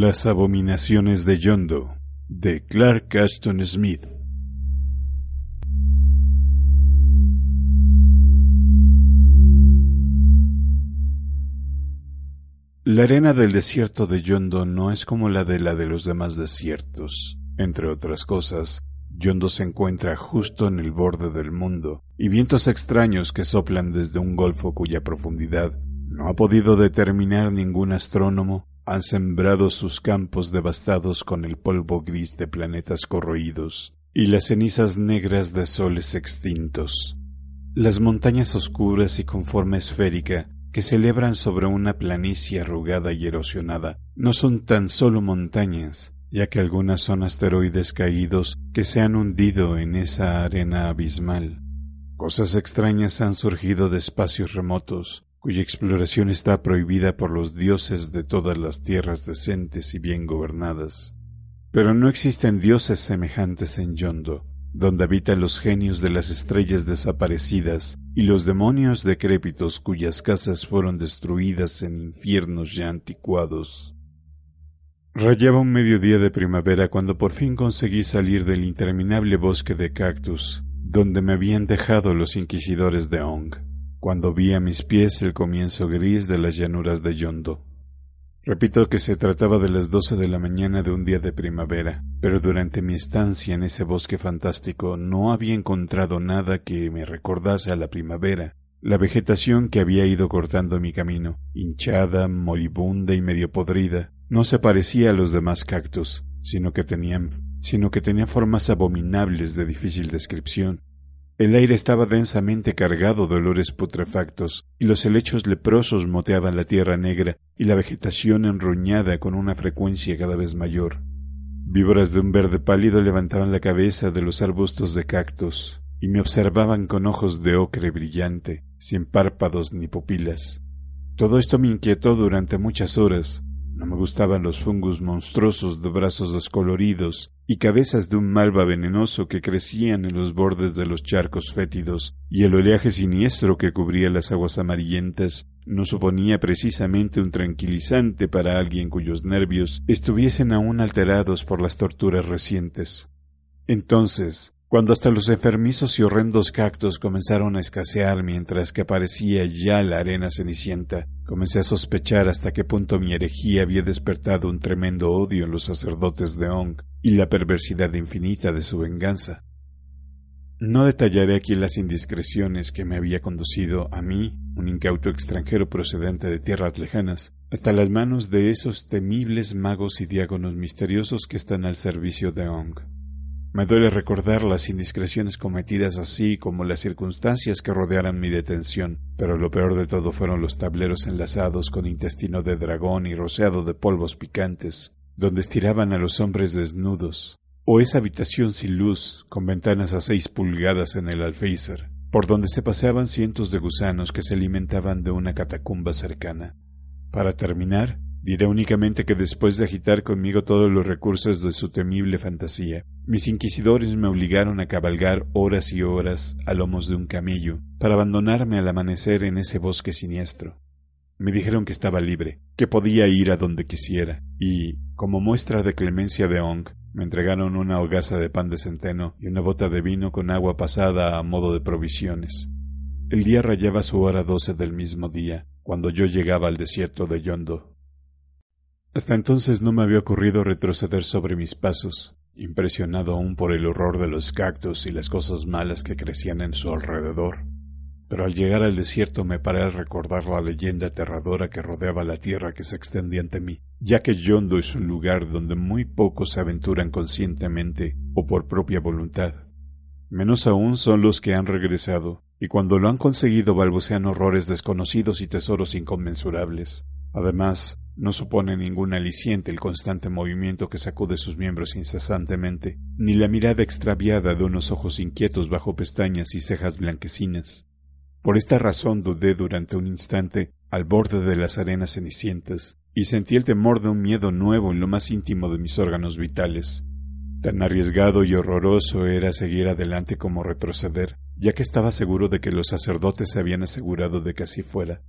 Las abominaciones de Yondo, de Clark Ashton Smith. La arena del desierto de Yondo no es como la de la de los demás desiertos. Entre otras cosas, Yondo se encuentra justo en el borde del mundo, y vientos extraños que soplan desde un golfo cuya profundidad no ha podido determinar ningún astrónomo han sembrado sus campos devastados con el polvo gris de planetas corroídos y las cenizas negras de soles extintos. Las montañas oscuras y con forma esférica que celebran sobre una planicie arrugada y erosionada no son tan solo montañas, ya que algunas son asteroides caídos que se han hundido en esa arena abismal. Cosas extrañas han surgido de espacios remotos, cuya exploración está prohibida por los dioses de todas las tierras decentes y bien gobernadas. Pero no existen dioses semejantes en Yondo, donde habitan los genios de las estrellas desaparecidas y los demonios decrépitos cuyas casas fueron destruidas en infiernos ya anticuados. Rayaba un mediodía de primavera cuando por fin conseguí salir del interminable bosque de cactus, donde me habían dejado los inquisidores de Ong cuando vi a mis pies el comienzo gris de las llanuras de Yondo. Repito que se trataba de las doce de la mañana de un día de primavera, pero durante mi estancia en ese bosque fantástico no había encontrado nada que me recordase a la primavera. La vegetación que había ido cortando mi camino, hinchada, moribunda y medio podrida, no se parecía a los demás cactus, sino que tenían, sino que tenía formas abominables de difícil descripción, el aire estaba densamente cargado de olores putrefactos, y los helechos leprosos moteaban la tierra negra y la vegetación enruñada con una frecuencia cada vez mayor. Víboras de un verde pálido levantaban la cabeza de los arbustos de cactus y me observaban con ojos de ocre brillante, sin párpados ni pupilas. Todo esto me inquietó durante muchas horas, no me gustaban los fungus monstruosos de brazos descoloridos y cabezas de un malva venenoso que crecían en los bordes de los charcos fétidos, y el oleaje siniestro que cubría las aguas amarillentas no suponía precisamente un tranquilizante para alguien cuyos nervios estuviesen aún alterados por las torturas recientes. Entonces, cuando hasta los enfermizos y horrendos cactos comenzaron a escasear mientras que aparecía ya la arena cenicienta, comencé a sospechar hasta qué punto mi herejía había despertado un tremendo odio en los sacerdotes de Ong y la perversidad infinita de su venganza. No detallaré aquí las indiscreciones que me había conducido a mí, un incauto extranjero procedente de tierras lejanas, hasta las manos de esos temibles magos y diágonos misteriosos que están al servicio de Ong. Me duele recordar las indiscreciones cometidas así como las circunstancias que rodearan mi detención, pero lo peor de todo fueron los tableros enlazados con intestino de dragón y rociado de polvos picantes, donde estiraban a los hombres desnudos, o esa habitación sin luz, con ventanas a seis pulgadas en el alféizar, por donde se paseaban cientos de gusanos que se alimentaban de una catacumba cercana. Para terminar, diré únicamente que después de agitar conmigo todos los recursos de su temible fantasía, mis inquisidores me obligaron a cabalgar horas y horas a lomos de un camello para abandonarme al amanecer en ese bosque siniestro. Me dijeron que estaba libre, que podía ir a donde quisiera, y, como muestra de clemencia de Ong, me entregaron una hogaza de pan de centeno y una bota de vino con agua pasada a modo de provisiones. El día rayaba su hora doce del mismo día, cuando yo llegaba al desierto de Yondo. Hasta entonces no me había ocurrido retroceder sobre mis pasos, impresionado aún por el horror de los cactus y las cosas malas que crecían en su alrededor. Pero al llegar al desierto me paré a recordar la leyenda aterradora que rodeaba la tierra que se extendía ante mí, ya que Yondo es un lugar donde muy pocos se aventuran conscientemente o por propia voluntad. Menos aún son los que han regresado, y cuando lo han conseguido balbucean horrores desconocidos y tesoros inconmensurables. Además, no supone ningún aliciente el constante movimiento que sacude sus miembros incesantemente, ni la mirada extraviada de unos ojos inquietos bajo pestañas y cejas blanquecinas. Por esta razón dudé durante un instante al borde de las arenas cenicientas, y sentí el temor de un miedo nuevo en lo más íntimo de mis órganos vitales. Tan arriesgado y horroroso era seguir adelante como retroceder, ya que estaba seguro de que los sacerdotes se habían asegurado de que así fuera.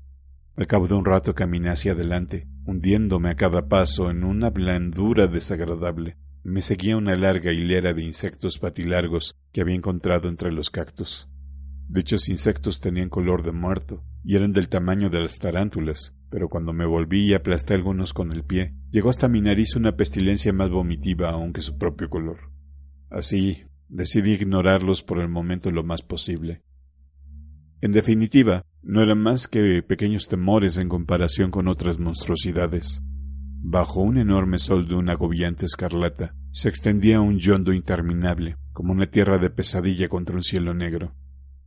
Al cabo de un rato caminé hacia adelante, hundiéndome a cada paso en una blandura desagradable. Me seguía una larga hilera de insectos patilargos que había encontrado entre los cactus. Dichos insectos tenían color de muerto y eran del tamaño de las tarántulas, pero cuando me volví y aplasté algunos con el pie, llegó hasta mi nariz una pestilencia más vomitiva aún que su propio color. Así, decidí ignorarlos por el momento lo más posible. En definitiva, no eran más que pequeños temores en comparación con otras monstruosidades. Bajo un enorme sol de una agobiante escarlata, se extendía un yondo interminable, como una tierra de pesadilla contra un cielo negro.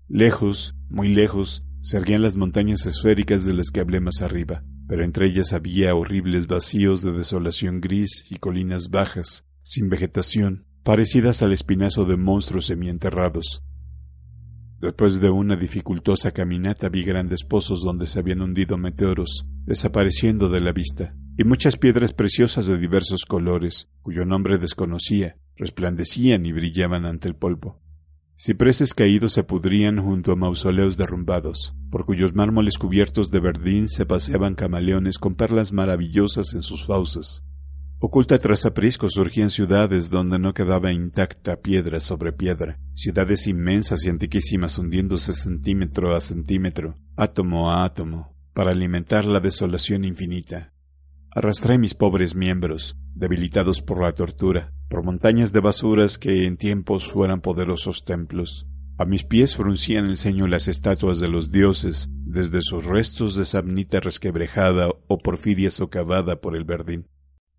Lejos, muy lejos, se erguían las montañas esféricas de las que hablé más arriba, pero entre ellas había horribles vacíos de desolación gris y colinas bajas, sin vegetación, parecidas al espinazo de monstruos semienterrados. Después de una dificultosa caminata vi grandes pozos donde se habían hundido meteoros, desapareciendo de la vista, y muchas piedras preciosas de diversos colores, cuyo nombre desconocía, resplandecían y brillaban ante el polvo. Cipreses caídos se pudrían junto a mausoleos derrumbados, por cuyos mármoles cubiertos de verdín se paseaban camaleones con perlas maravillosas en sus fauces. Oculta tras apriscos surgían ciudades donde no quedaba intacta piedra sobre piedra, ciudades inmensas y antiquísimas hundiéndose centímetro a centímetro, átomo a átomo, para alimentar la desolación infinita. Arrastré mis pobres miembros, debilitados por la tortura, por montañas de basuras que en tiempos fueran poderosos templos. A mis pies fruncían el ceño las estatuas de los dioses, desde sus restos de samnita resquebrejada o porfiria socavada por el verdín.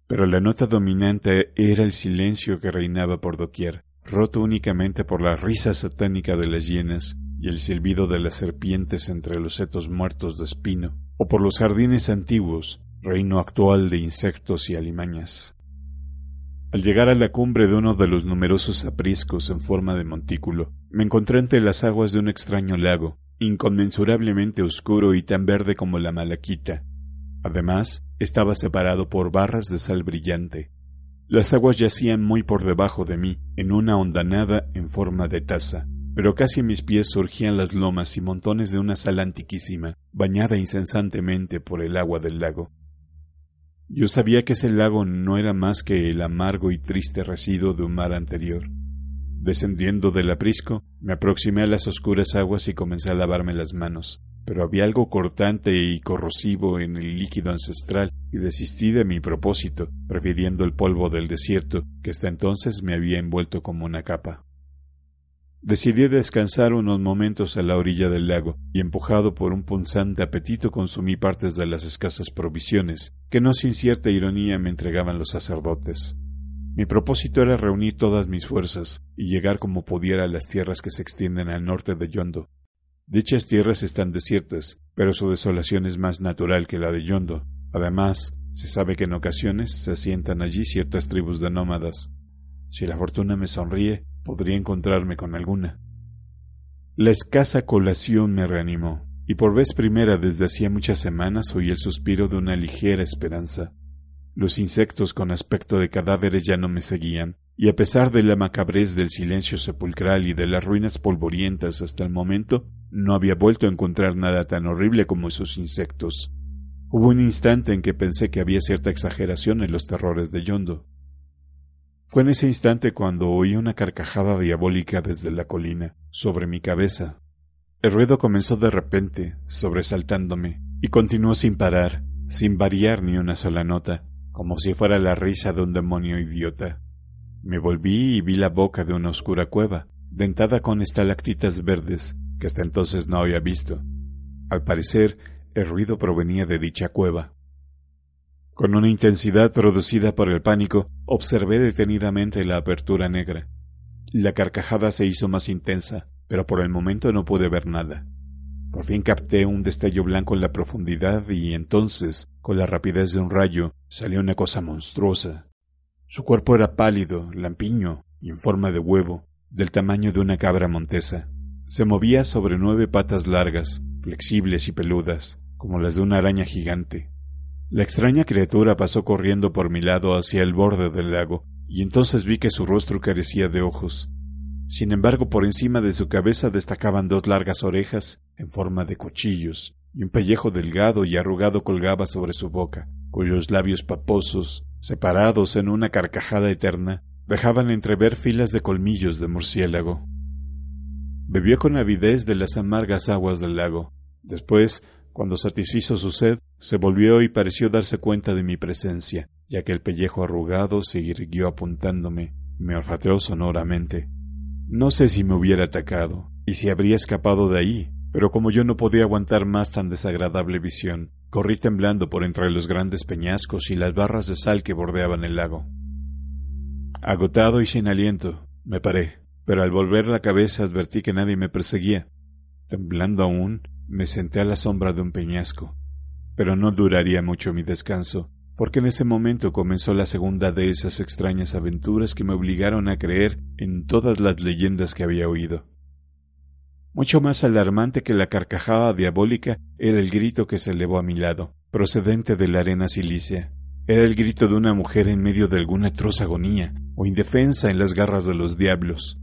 Pero la nota dominante era el silencio que reinaba por doquier, roto únicamente por la risa satánica de las hienas y el silbido de las serpientes entre los setos muertos de espino, o por los jardines antiguos, reino actual de insectos y alimañas. Al llegar a la cumbre de uno de los numerosos apriscos en forma de montículo, me encontré entre las aguas de un extraño lago, inconmensurablemente oscuro y tan verde como la malaquita. Además, estaba separado por barras de sal brillante. Las aguas yacían muy por debajo de mí, en una hondanada en forma de taza, pero casi a mis pies surgían las lomas y montones de una sal antiquísima, bañada incesantemente por el agua del lago. Yo sabía que ese lago no era más que el amargo y triste residuo de un mar anterior. Descendiendo del aprisco, me aproximé a las oscuras aguas y comencé a lavarme las manos, pero había algo cortante y corrosivo en el líquido ancestral y desistí de mi propósito, prefiriendo el polvo del desierto que hasta entonces me había envuelto como una capa. Decidí descansar unos momentos a la orilla del lago y empujado por un punzante apetito consumí partes de las escasas provisiones que no sin cierta ironía me entregaban los sacerdotes. Mi propósito era reunir todas mis fuerzas y llegar como pudiera a las tierras que se extienden al norte de Yondo. Dichas tierras están desiertas, pero su desolación es más natural que la de Yondo. Además, se sabe que en ocasiones se asientan allí ciertas tribus de nómadas. Si la fortuna me sonríe, podría encontrarme con alguna. La escasa colación me reanimó, y por vez primera desde hacía muchas semanas oí el suspiro de una ligera esperanza. Los insectos con aspecto de cadáveres ya no me seguían, y a pesar de la macabrez del silencio sepulcral y de las ruinas polvorientas hasta el momento, no había vuelto a encontrar nada tan horrible como esos insectos. Hubo un instante en que pensé que había cierta exageración en los terrores de Yondo. Fue en ese instante cuando oí una carcajada diabólica desde la colina, sobre mi cabeza. El ruido comenzó de repente, sobresaltándome, y continuó sin parar, sin variar ni una sola nota, como si fuera la risa de un demonio idiota. Me volví y vi la boca de una oscura cueva, dentada con estalactitas verdes, que hasta entonces no había visto. Al parecer, el ruido provenía de dicha cueva. Con una intensidad producida por el pánico, observé detenidamente la apertura negra. la carcajada se hizo más intensa, pero por el momento no pude ver nada. Por fin capté un destello blanco en la profundidad y entonces, con la rapidez de un rayo, salió una cosa monstruosa. Su cuerpo era pálido, lampiño y en forma de huevo, del tamaño de una cabra montesa. Se movía sobre nueve patas largas, flexibles y peludas, como las de una araña gigante. La extraña criatura pasó corriendo por mi lado hacia el borde del lago, y entonces vi que su rostro carecía de ojos. Sin embargo, por encima de su cabeza destacaban dos largas orejas en forma de cuchillos, y un pellejo delgado y arrugado colgaba sobre su boca, cuyos labios paposos, separados en una carcajada eterna, dejaban entrever filas de colmillos de murciélago. Bebió con avidez de las amargas aguas del lago. Después cuando satisfizo su sed, se volvió y pareció darse cuenta de mi presencia, ya que el pellejo arrugado se irguió apuntándome, me olfateó sonoramente. No sé si me hubiera atacado, y si habría escapado de ahí, pero como yo no podía aguantar más tan desagradable visión, corrí temblando por entre los grandes peñascos y las barras de sal que bordeaban el lago. Agotado y sin aliento, me paré, pero al volver la cabeza advertí que nadie me perseguía. Temblando aún, me senté a la sombra de un peñasco, pero no duraría mucho mi descanso, porque en ese momento comenzó la segunda de esas extrañas aventuras que me obligaron a creer en todas las leyendas que había oído. Mucho más alarmante que la carcajada diabólica era el grito que se elevó a mi lado, procedente de la arena silicia. Era el grito de una mujer en medio de alguna atroz agonía o indefensa en las garras de los diablos.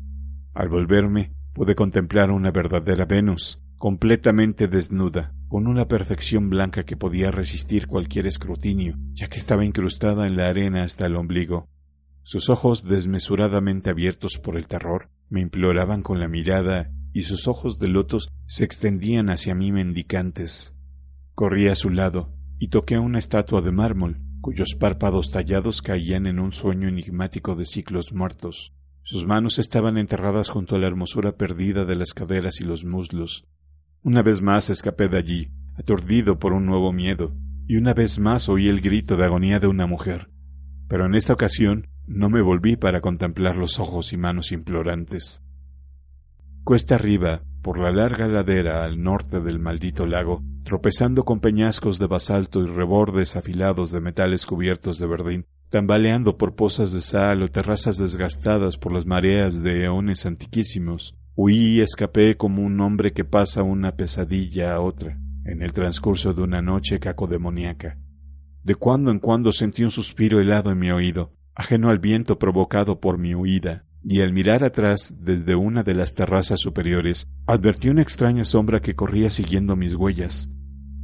Al volverme, pude contemplar una verdadera Venus, completamente desnuda, con una perfección blanca que podía resistir cualquier escrutinio, ya que estaba incrustada en la arena hasta el ombligo. Sus ojos desmesuradamente abiertos por el terror me imploraban con la mirada y sus ojos de lotos se extendían hacia mí mendicantes. Corrí a su lado y toqué una estatua de mármol, cuyos párpados tallados caían en un sueño enigmático de ciclos muertos. Sus manos estaban enterradas junto a la hermosura perdida de las caderas y los muslos, una vez más escapé de allí, aturdido por un nuevo miedo, y una vez más oí el grito de agonía de una mujer. Pero en esta ocasión no me volví para contemplar los ojos y manos implorantes. Cuesta arriba, por la larga ladera al norte del maldito lago, tropezando con peñascos de basalto y rebordes afilados de metales cubiertos de verdín, tambaleando por pozas de sal o terrazas desgastadas por las mareas de eones antiquísimos, Huí y escapé como un hombre que pasa una pesadilla a otra, en el transcurso de una noche cacodemoníaca. De cuando en cuando sentí un suspiro helado en mi oído, ajeno al viento provocado por mi huida, y al mirar atrás desde una de las terrazas superiores, advertí una extraña sombra que corría siguiendo mis huellas.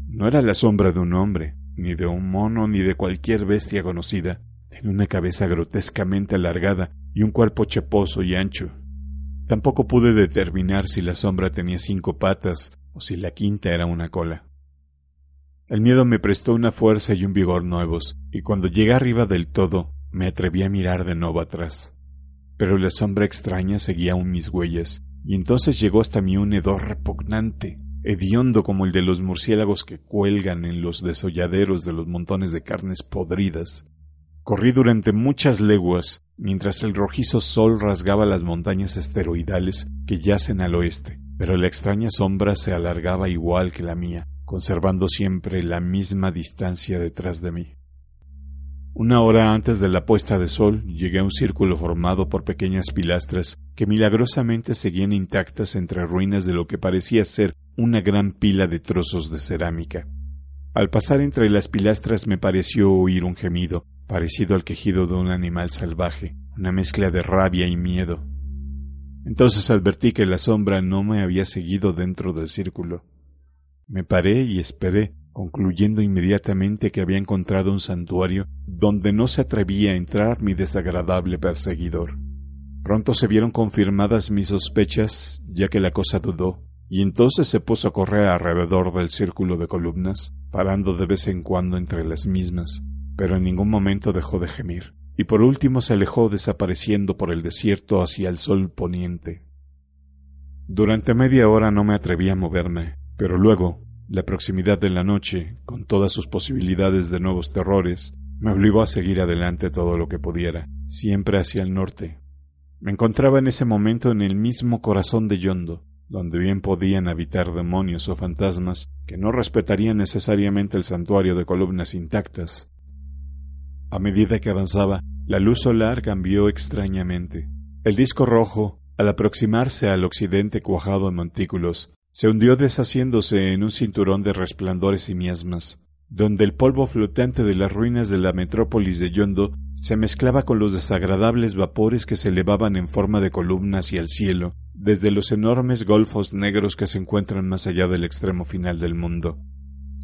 No era la sombra de un hombre, ni de un mono, ni de cualquier bestia conocida. Tenía una cabeza grotescamente alargada y un cuerpo cheposo y ancho, Tampoco pude determinar si la sombra tenía cinco patas o si la quinta era una cola. El miedo me prestó una fuerza y un vigor nuevos, y cuando llegué arriba del todo, me atreví a mirar de nuevo atrás. Pero la sombra extraña seguía aún mis huellas, y entonces llegó hasta mí un hedor repugnante, hediondo como el de los murciélagos que cuelgan en los desolladeros de los montones de carnes podridas, Corrí durante muchas leguas, mientras el rojizo sol rasgaba las montañas esteroidales que yacen al oeste, pero la extraña sombra se alargaba igual que la mía, conservando siempre la misma distancia detrás de mí. Una hora antes de la puesta de sol llegué a un círculo formado por pequeñas pilastras que milagrosamente seguían intactas entre ruinas de lo que parecía ser una gran pila de trozos de cerámica. Al pasar entre las pilastras me pareció oír un gemido, parecido al quejido de un animal salvaje, una mezcla de rabia y miedo. Entonces advertí que la sombra no me había seguido dentro del círculo. Me paré y esperé, concluyendo inmediatamente que había encontrado un santuario donde no se atrevía a entrar mi desagradable perseguidor. Pronto se vieron confirmadas mis sospechas, ya que la cosa dudó, y entonces se puso a correr alrededor del círculo de columnas, parando de vez en cuando entre las mismas, pero en ningún momento dejó de gemir, y por último se alejó desapareciendo por el desierto hacia el sol poniente. Durante media hora no me atreví a moverme, pero luego, la proximidad de la noche, con todas sus posibilidades de nuevos terrores, me obligó a seguir adelante todo lo que pudiera, siempre hacia el norte. Me encontraba en ese momento en el mismo corazón de Yondo, donde bien podían habitar demonios o fantasmas que no respetarían necesariamente el santuario de columnas intactas. A medida que avanzaba, la luz solar cambió extrañamente. El disco rojo, al aproximarse al occidente cuajado en montículos, se hundió deshaciéndose en un cinturón de resplandores y miasmas, donde el polvo flotante de las ruinas de la metrópolis de Yondo se mezclaba con los desagradables vapores que se elevaban en forma de columnas hacia el cielo, desde los enormes golfos negros que se encuentran más allá del extremo final del mundo.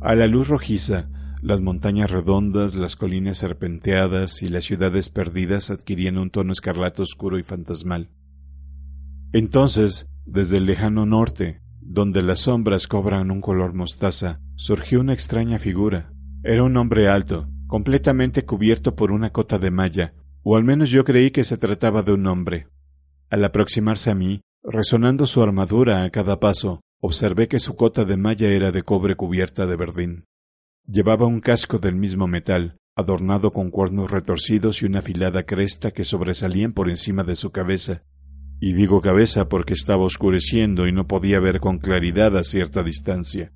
A la luz rojiza, las montañas redondas, las colinas serpenteadas y las ciudades perdidas adquirían un tono escarlata oscuro y fantasmal. Entonces, desde el lejano norte, donde las sombras cobran un color mostaza, surgió una extraña figura. Era un hombre alto, completamente cubierto por una cota de malla, o al menos yo creí que se trataba de un hombre. Al aproximarse a mí, resonando su armadura a cada paso, observé que su cota de malla era de cobre cubierta de verdín. Llevaba un casco del mismo metal, adornado con cuernos retorcidos y una afilada cresta que sobresalían por encima de su cabeza. Y digo cabeza porque estaba oscureciendo y no podía ver con claridad a cierta distancia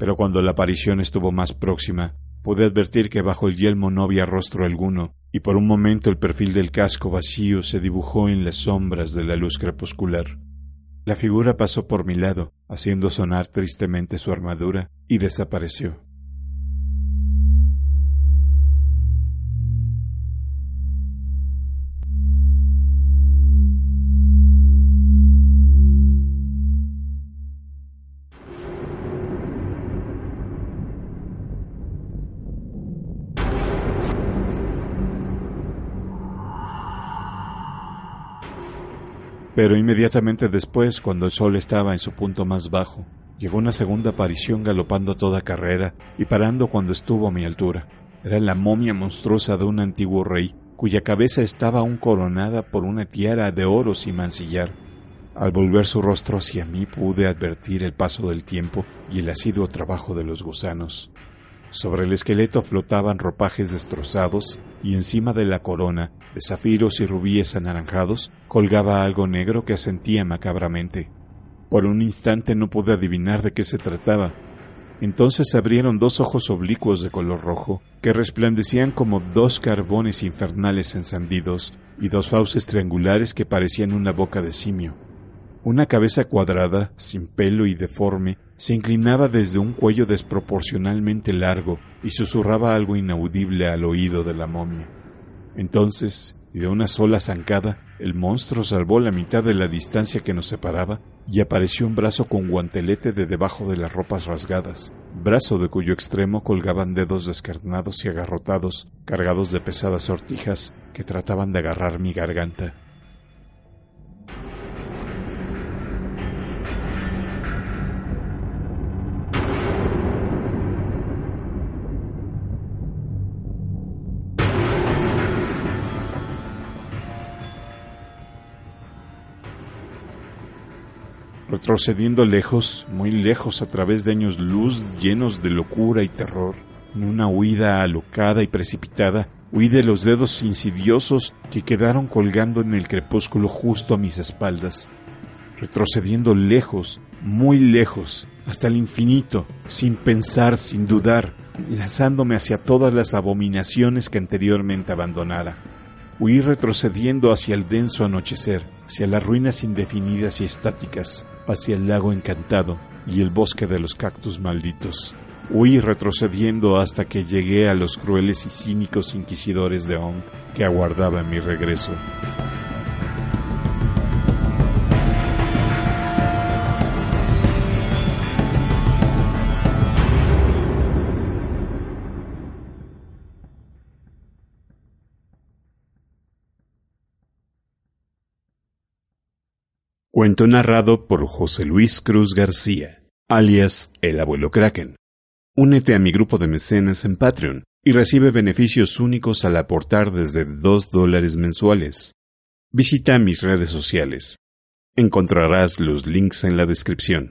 pero cuando la aparición estuvo más próxima, pude advertir que bajo el yelmo no había rostro alguno, y por un momento el perfil del casco vacío se dibujó en las sombras de la luz crepuscular. La figura pasó por mi lado, haciendo sonar tristemente su armadura, y desapareció. Pero inmediatamente después, cuando el sol estaba en su punto más bajo, llegó una segunda aparición galopando toda carrera y parando cuando estuvo a mi altura. Era la momia monstruosa de un antiguo rey, cuya cabeza estaba aún coronada por una tiara de oro sin mancillar. Al volver su rostro hacia mí pude advertir el paso del tiempo y el asiduo trabajo de los gusanos. Sobre el esqueleto flotaban ropajes destrozados y encima de la corona, de zafiros y rubíes anaranjados, colgaba algo negro que asentía macabramente. Por un instante no pude adivinar de qué se trataba. Entonces abrieron dos ojos oblicuos de color rojo, que resplandecían como dos carbones infernales encendidos, y dos fauces triangulares que parecían una boca de simio. Una cabeza cuadrada, sin pelo y deforme, se inclinaba desde un cuello desproporcionalmente largo y susurraba algo inaudible al oído de la momia. Entonces, y de una sola zancada, el monstruo salvó la mitad de la distancia que nos separaba y apareció un brazo con guantelete de debajo de las ropas rasgadas, brazo de cuyo extremo colgaban dedos descarnados y agarrotados, cargados de pesadas sortijas que trataban de agarrar mi garganta. Retrocediendo lejos, muy lejos a través de años luz llenos de locura y terror, en una huida alocada y precipitada, huí de los dedos insidiosos que quedaron colgando en el crepúsculo justo a mis espaldas, retrocediendo lejos, muy lejos, hasta el infinito, sin pensar, sin dudar, lanzándome hacia todas las abominaciones que anteriormente abandonara. Huí retrocediendo hacia el denso anochecer, hacia las ruinas indefinidas y estáticas, hacia el lago encantado y el bosque de los cactus malditos. Huí retrocediendo hasta que llegué a los crueles y cínicos inquisidores de Ong que aguardaban mi regreso. Cuento narrado por José Luis Cruz García, alias El Abuelo Kraken. Únete a mi grupo de mecenas en Patreon y recibe beneficios únicos al aportar desde dos dólares mensuales. Visita mis redes sociales. Encontrarás los links en la descripción.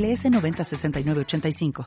906985.